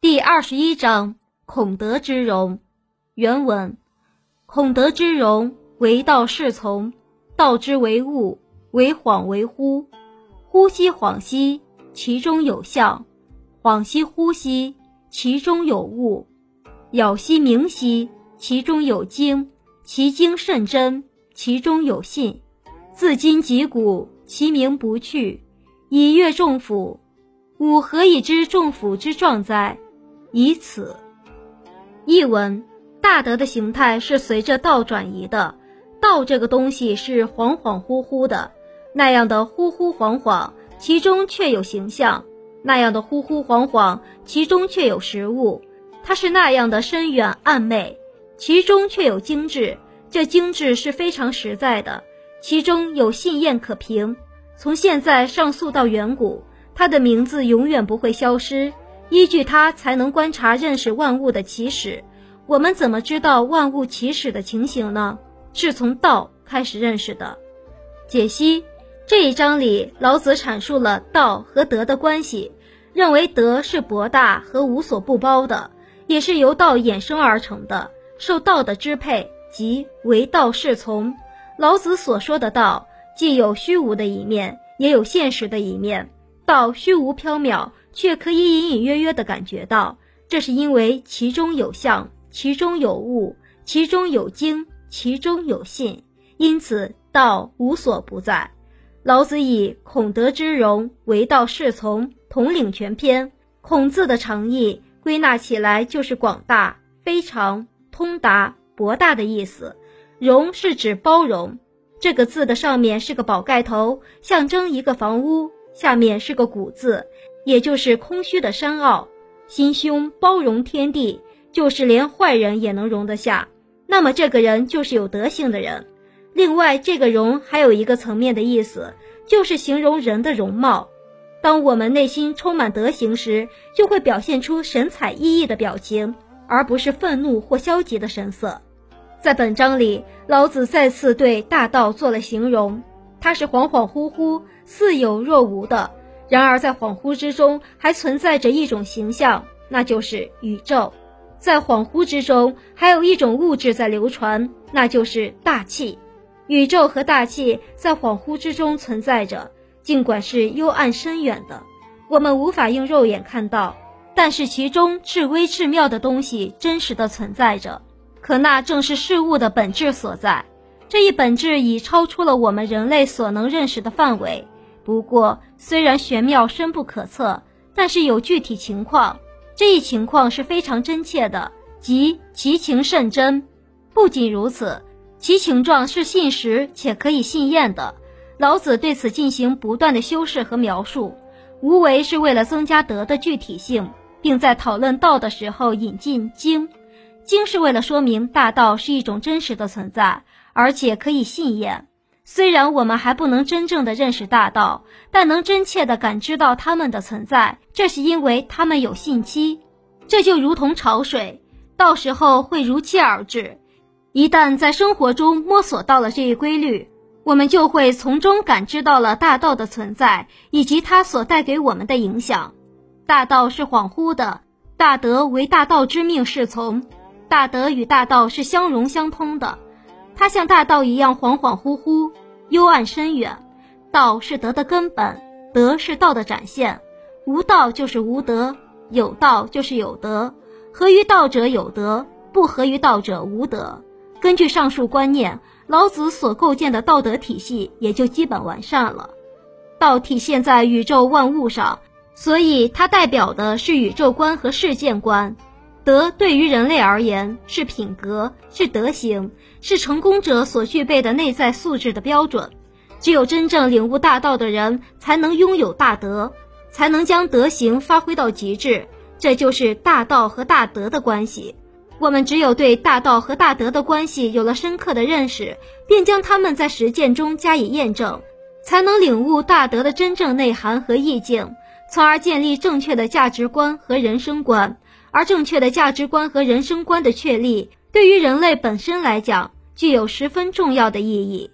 第二十一章孔德之容。原文：孔德之容，为道是从。道之为物，为恍为惚。惚兮恍兮，其中有象；恍兮惚兮，其中有物。杳兮明兮，其中有精；其精甚真，其中有信。自今及古，其名不去。以阅众甫，吾何以知众甫之壮哉？以此。译文：大德的形态是随着道转移的，道这个东西是恍恍惚惚的，那样的忽忽恍恍，其中却有形象；那样的忽忽恍恍，其中却有实物。它是那样的深远暗昧，其中却有精致。这精致是非常实在的，其中有信验可凭。从现在上溯到远古，它的名字永远不会消失。依据它才能观察认识万物的起始。我们怎么知道万物起始的情形呢？是从道开始认识的。解析这一章里，老子阐述了道和德的关系，认为德是博大和无所不包的，也是由道衍生而成的，受道的支配，即为道是从。老子所说的道，既有虚无的一面，也有现实的一面。道虚无缥缈。却可以隐隐约约地感觉到，这是因为其中有象，其中有物，其中有精，其中有信，因此道无所不在。老子以孔德之容，为道是从，统领全篇。孔字的长义归纳起来就是广大、非常、通达、博大的意思。容是指包容，这个字的上面是个宝盖头，象征一个房屋，下面是个古字。也就是空虚的山坳，心胸包容天地，就是连坏人也能容得下。那么这个人就是有德行的人。另外，这个容还有一个层面的意思，就是形容人的容貌。当我们内心充满德行时，就会表现出神采奕奕的表情，而不是愤怒或消极的神色。在本章里，老子再次对大道做了形容，它是恍恍惚惚、似有若无的。然而，在恍惚之中还存在着一种形象，那就是宇宙；在恍惚之中，还有一种物质在流传，那就是大气。宇宙和大气在恍惚之中存在着，尽管是幽暗深远的，我们无法用肉眼看到，但是其中至微至妙的东西真实的存在着。可那正是事物的本质所在，这一本质已超出了我们人类所能认识的范围。不过，虽然玄妙深不可测，但是有具体情况。这一情况是非常真切的，即其情甚真。不仅如此，其情状是信实且可以信验的。老子对此进行不断的修饰和描述。无为是为了增加德的具体性，并在讨论道的时候引进经。经是为了说明大道是一种真实的存在，而且可以信验。虽然我们还不能真正的认识大道，但能真切的感知到它们的存在，这是因为它们有信期。这就如同潮水，到时候会如期而至。一旦在生活中摸索到了这一规律，我们就会从中感知到了大道的存在以及它所带给我们的影响。大道是恍惚的，大德为大道之命是从，大德与大道是相融相通的。它像大道一样恍恍惚惚、幽暗深远。道是德的根本，德是道的展现。无道就是无德，有道就是有德。合于道者有德，不合于道者无德。根据上述观念，老子所构建的道德体系也就基本完善了。道体现在宇宙万物上，所以它代表的是宇宙观和世界观。德对于人类而言是品格，是德行，是成功者所具备的内在素质的标准。只有真正领悟大道的人，才能拥有大德，才能将德行发挥到极致。这就是大道和大德的关系。我们只有对大道和大德的关系有了深刻的认识，并将他们在实践中加以验证，才能领悟大德的真正内涵和意境，从而建立正确的价值观和人生观。而正确的价值观和人生观的确立，对于人类本身来讲，具有十分重要的意义。